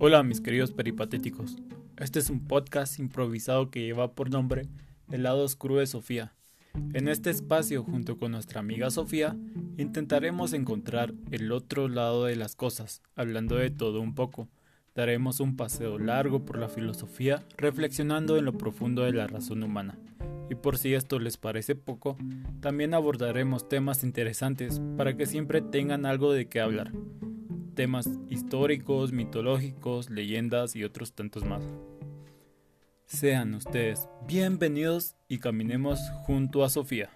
Hola mis queridos peripatéticos, este es un podcast improvisado que lleva por nombre El lado oscuro de Sofía. En este espacio, junto con nuestra amiga Sofía, intentaremos encontrar el otro lado de las cosas, hablando de todo un poco. Daremos un paseo largo por la filosofía, reflexionando en lo profundo de la razón humana. Y por si esto les parece poco, también abordaremos temas interesantes para que siempre tengan algo de qué hablar temas históricos, mitológicos, leyendas y otros tantos más. Sean ustedes bienvenidos y caminemos junto a Sofía.